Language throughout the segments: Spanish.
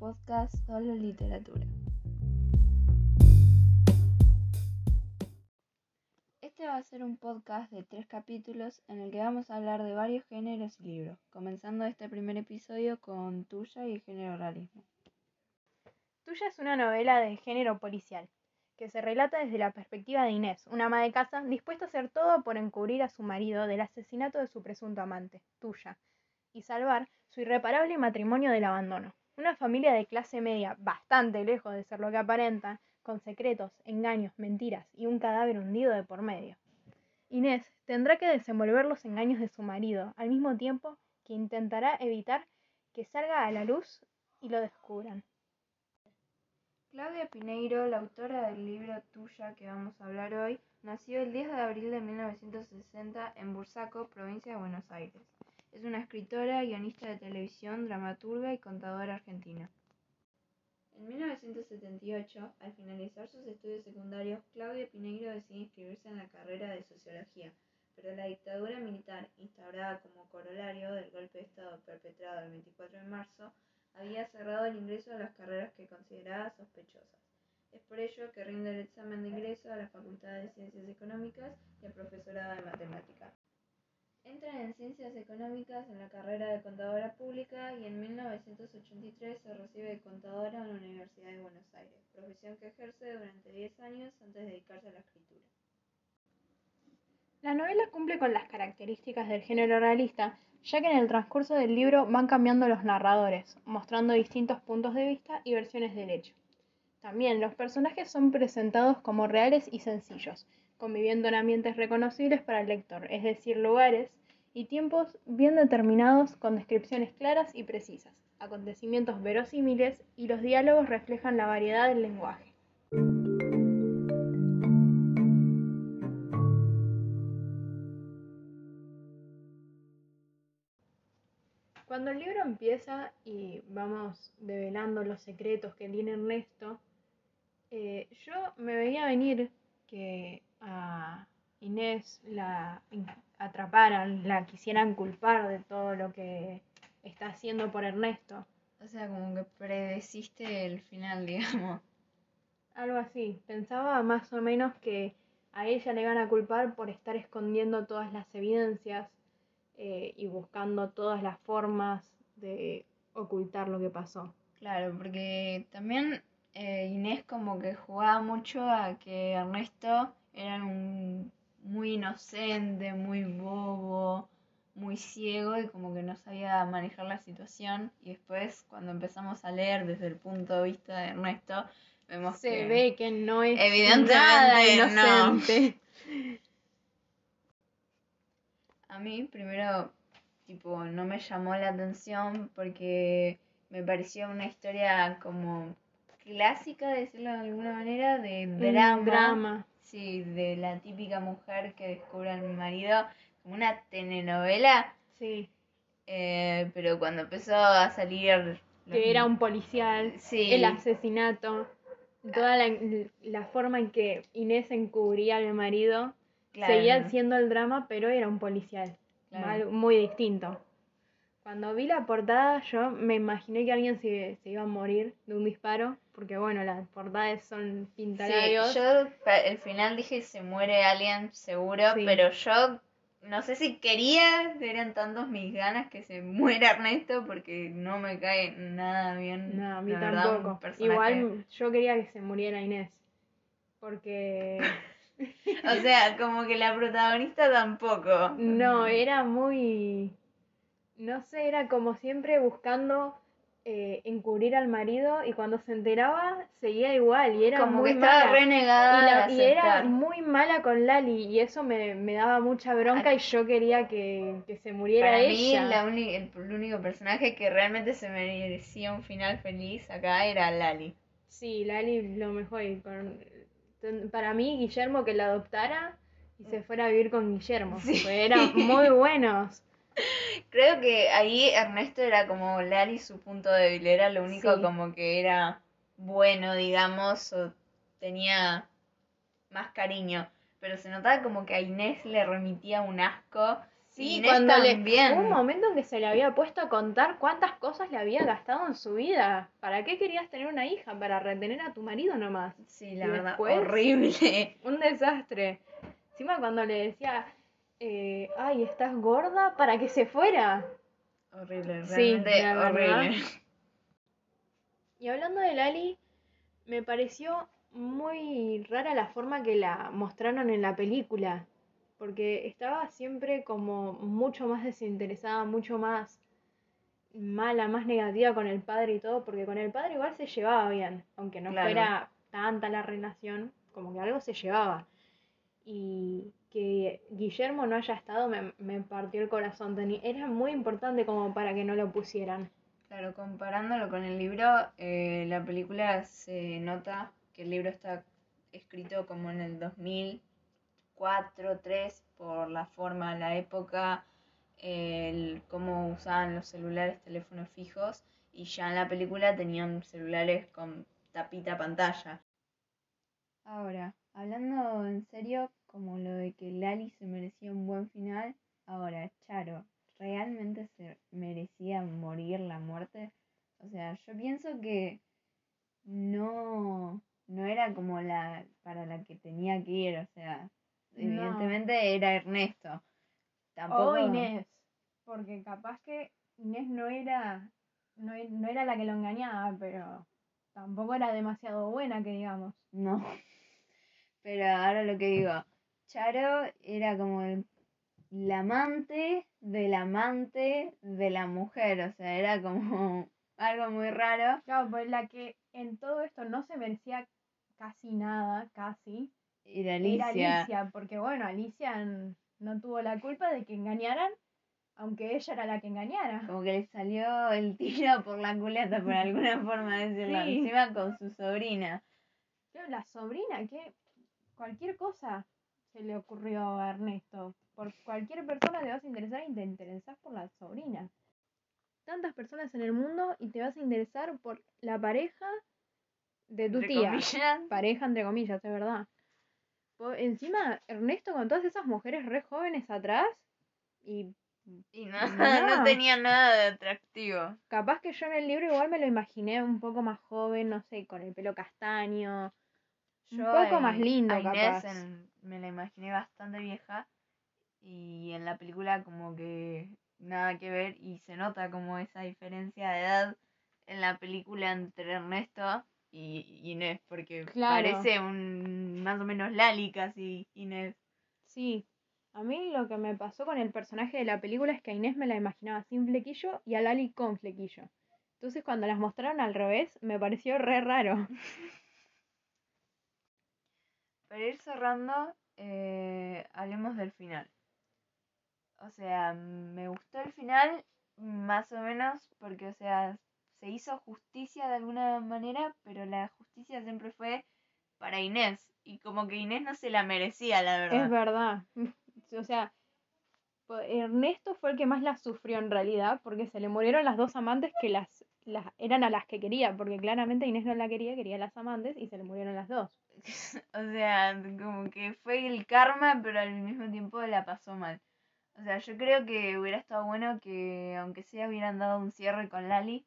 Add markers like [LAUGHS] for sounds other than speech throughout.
podcast Solo Literatura. Este va a ser un podcast de tres capítulos en el que vamos a hablar de varios géneros y libros, comenzando este primer episodio con Tuya y el género realismo. Tuya es una novela de género policial, que se relata desde la perspectiva de Inés, una ama de casa dispuesta a hacer todo por encubrir a su marido del asesinato de su presunto amante, Tuya, y salvar su irreparable matrimonio del abandono. Una familia de clase media, bastante lejos de ser lo que aparenta, con secretos, engaños, mentiras y un cadáver hundido de por medio. Inés tendrá que desenvolver los engaños de su marido, al mismo tiempo que intentará evitar que salga a la luz y lo descubran. Claudia Pineiro, la autora del libro Tuya que vamos a hablar hoy, nació el 10 de abril de 1960 en Bursaco, provincia de Buenos Aires. Es una escritora, guionista de televisión, dramaturga y contadora argentina. En 1978, al finalizar sus estudios secundarios, Claudia Pineiro decide inscribirse en la carrera de sociología, pero la dictadura militar, instaurada como corolario del golpe de Estado perpetrado el 24 de marzo, había cerrado el ingreso a las carreras que consideraba sospechosas. Es por ello que rinde el examen de ingreso a la Facultad de Ciencias Económicas y al profesorado de Matemática. Entra en Ciencias Económicas en la carrera de Contadora Pública y en 1983 se recibe de contadora en la Universidad de Buenos Aires, profesión que ejerce durante 10 años antes de dedicarse a la escritura. La novela cumple con las características del género realista, ya que en el transcurso del libro van cambiando los narradores, mostrando distintos puntos de vista y versiones del hecho. También los personajes son presentados como reales y sencillos, conviviendo en ambientes reconocibles para el lector, es decir, lugares y tiempos bien determinados con descripciones claras y precisas, acontecimientos verosímiles y los diálogos reflejan la variedad del lenguaje. Cuando el libro empieza y vamos develando los secretos que tiene Ernesto, eh, yo me veía venir que a Inés la atraparan, la quisieran culpar de todo lo que está haciendo por Ernesto. O sea, como que predeciste el final, [LAUGHS] digamos. Algo así. Pensaba más o menos que a ella le iban a culpar por estar escondiendo todas las evidencias eh, y buscando todas las formas de ocultar lo que pasó. Claro, porque también eh, Inés como que jugaba mucho a que Ernesto era un muy inocente, muy bobo, muy ciego y como que no sabía manejar la situación. Y después cuando empezamos a leer desde el punto de vista de Ernesto, vemos Se que ve que no es evidentemente nada no. inocente. A mí primero, tipo, no me llamó la atención porque me pareció una historia como clásica, decirlo de alguna manera, de drama. Sí, de la típica mujer que descubre a mi marido, como una telenovela, Sí, eh, pero cuando empezó a salir... los- que era un policial, Sí. el asesinato, toda la, la forma en que Inés encubría al marido, Claro, seguía siendo el drama, pero era un policial, Claro. muy distinto. Cuando vi la portada, yo me imaginé que alguien se, se iba a morir de un disparo, porque bueno, las portadas son Sí, pintalabios. yo pa- al final dije se muere alguien seguro, Sí. pero yo no sé si quería, eran tantos mis ganas que se muera Ernesto porque no me cae nada bien. No, a mí la tampoco. Igual yo quería que se muriera Inés, porque [LAUGHS] O sea, como que la protagonista tampoco. no, era muy, no sé, era como siempre buscando eh, encubrir al marido y cuando se enteraba seguía igual y era como muy que estaba mala. renegada Y, la- de y era muy mala con Lali y eso me, me daba mucha bronca y yo quería que, que se muriera Para mí, la uni- el, el único personaje que realmente se merecía un final feliz acá era Lali. Sí, Lali lo mejor. y con- para mí, Guillermo que la adoptara y se fuera a vivir con Guillermo. Sí. eran muy [LAUGHS] buenos. Creo que ahí Ernesto era como Lali su punto débil, era lo único Sí. como que era bueno, digamos, o tenía más cariño. Pero se notaba como que a Inés le remitía un asco Sí, Inés cuando le, hubo un momento en que se le había puesto a contar cuántas cosas le había gastado en su vida. ¿Para qué querías tener una hija? ¿Para retener a tu marido nomás? Sí, la Y verdad, después- horrible. Un desastre. Encima cuando le decía, eh, ay, estás gorda, para que se fuera. Horrible, Sí, realmente verdad. horrible. Y hablando de Lali, me pareció muy rara la forma que la mostraron en la película, porque estaba siempre como mucho más desinteresada, mucho más mala, más negativa con el padre y todo, porque con el padre igual se llevaba bien, aunque no Claro. fuera tanta la relación, como que algo se llevaba. Y que Guillermo no haya estado me, me partió el corazón. Era muy importante como para que no lo pusieran. Claro, comparándolo con el libro, eh, la película se nota que el libro está escrito como en el 2004, 3, por la forma, la época, el cómo usaban los celulares, teléfonos fijos, y ya en la película tenían celulares con tapita pantalla. Ahora, hablando en serio, como lo de que Lali se merecía un buen final, ahora, Charo, ¿realmente se merecía morir la muerte? O sea, yo pienso que no, no era como la para la que tenía que ir, o sea, No. evidentemente era Ernesto. Tampoco O Inés, porque capaz que Inés no era, no, no era la que lo engañaba, pero tampoco era demasiado buena, que digamos. No. [LAUGHS] Pero ahora lo que digo, Charo era como el, amante del amante de la mujer, o sea, era como [LAUGHS] algo muy raro. Claro, pues la que en todo esto no se merecía casi nada, casi, Era era Alicia. Alicia, porque bueno, Alicia no tuvo la culpa de que engañaran, aunque ella era la que engañara. Como que le salió el [LAUGHS] tiro por la culata, por alguna forma de decirlo. Sí. Encima con su sobrina. Pero la sobrina, que cualquier cosa se le ocurrió a Ernesto. Por cualquier persona te vas a interesar y te interesás por la sobrina. Tantas personas en el mundo y te vas a interesar por la pareja de tu entre tía. comillas. Pareja entre comillas, es verdad. Po- Encima, Ernesto con todas esas mujeres re jóvenes atrás y Y no, [LAUGHS] [LAUGHS] No. no tenía nada de atractivo. capaz que yo en el libro igual me lo imaginé un poco más joven, no sé, con el pelo castaño. Un poco más In- lindo, a Inés capaz. en- me la imaginé bastante vieja y en la película como que nada que ver y se nota como esa diferencia de edad en la película entre Ernesto y Inés porque Claro. parece un más o menos Lali casi Inés. Sí, a mí lo que me pasó con el personaje de la película es que a Inés me la imaginaba sin flequillo y a Lali con flequillo. Entonces cuando las mostraron al revés me pareció re raro. [LAUGHS] Para ir cerrando, eh, hablemos del final. O sea, me gustó el final, más o menos, porque, o sea, se hizo justicia de alguna manera, pero la justicia siempre fue para Inés. Y como que Inés no se la merecía, la verdad. Es verdad. [LAUGHS] O sea, Ernesto fue el que más la sufrió en realidad porque se le murieron las dos amantes que las, las eran a las que quería, porque claramente Inés no la quería, quería a las amantes y se le murieron las dos. [LAUGHS] O sea, como que fue el karma, pero al mismo tiempo la pasó mal. O sea, yo creo que hubiera estado bueno que, aunque sea, hubieran dado un cierre con Lali.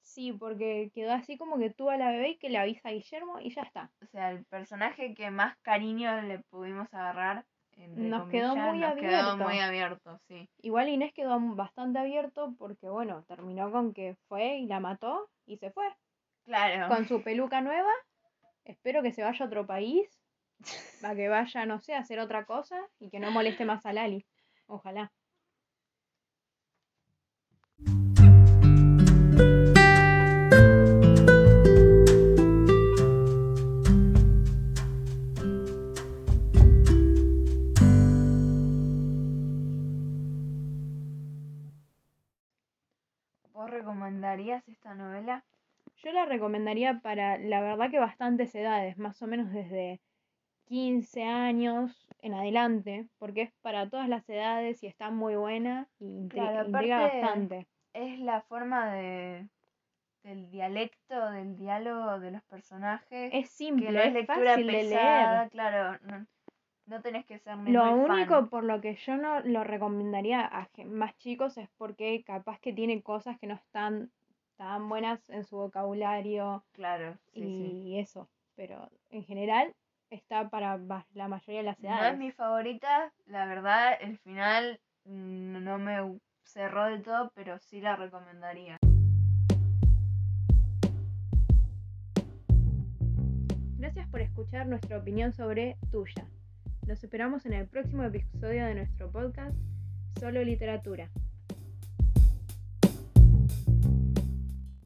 Sí, porque quedó así como que tuvo a la bebé y que le avisa a Guillermo y ya está. O sea, el personaje que más cariño le pudimos agarrar. Nos quedó muy nos quedó abierto. muy abierto, sí. Igual Inés quedó bastante abierto porque, bueno, terminó con que fue y la mató y se fue. Claro. Con su [LAUGHS] peluca nueva. Espero que se vaya a otro país. [LAUGHS] Para que vaya, no sé, a hacer otra cosa y que no moleste más a Lali. Ojalá. Yo la recomendaría para, la verdad que bastantes edades, más o menos desde 15 años en adelante, porque es para todas las edades y está muy buena y intri- Claro, intriga aparte- bastante. Es la forma de del dialecto, del diálogo de los personajes. Es que simple, no es es lectura fácil de leer. claro. No, no tenés que ser ni Lo muy único fan. por lo que yo no lo recomendaría a más chicos es porque capaz que tiene cosas que no están tan buenas en su vocabulario Claro, sí, y sí. eso. Pero en general está para la mayoría de las No edades. es mi favorita, la verdad, el final no me cerró del todo, pero sí la recomendaría. Gracias por escuchar nuestra opinión sobre Tuya. Los esperamos en el próximo episodio de nuestro podcast Solo Literatura.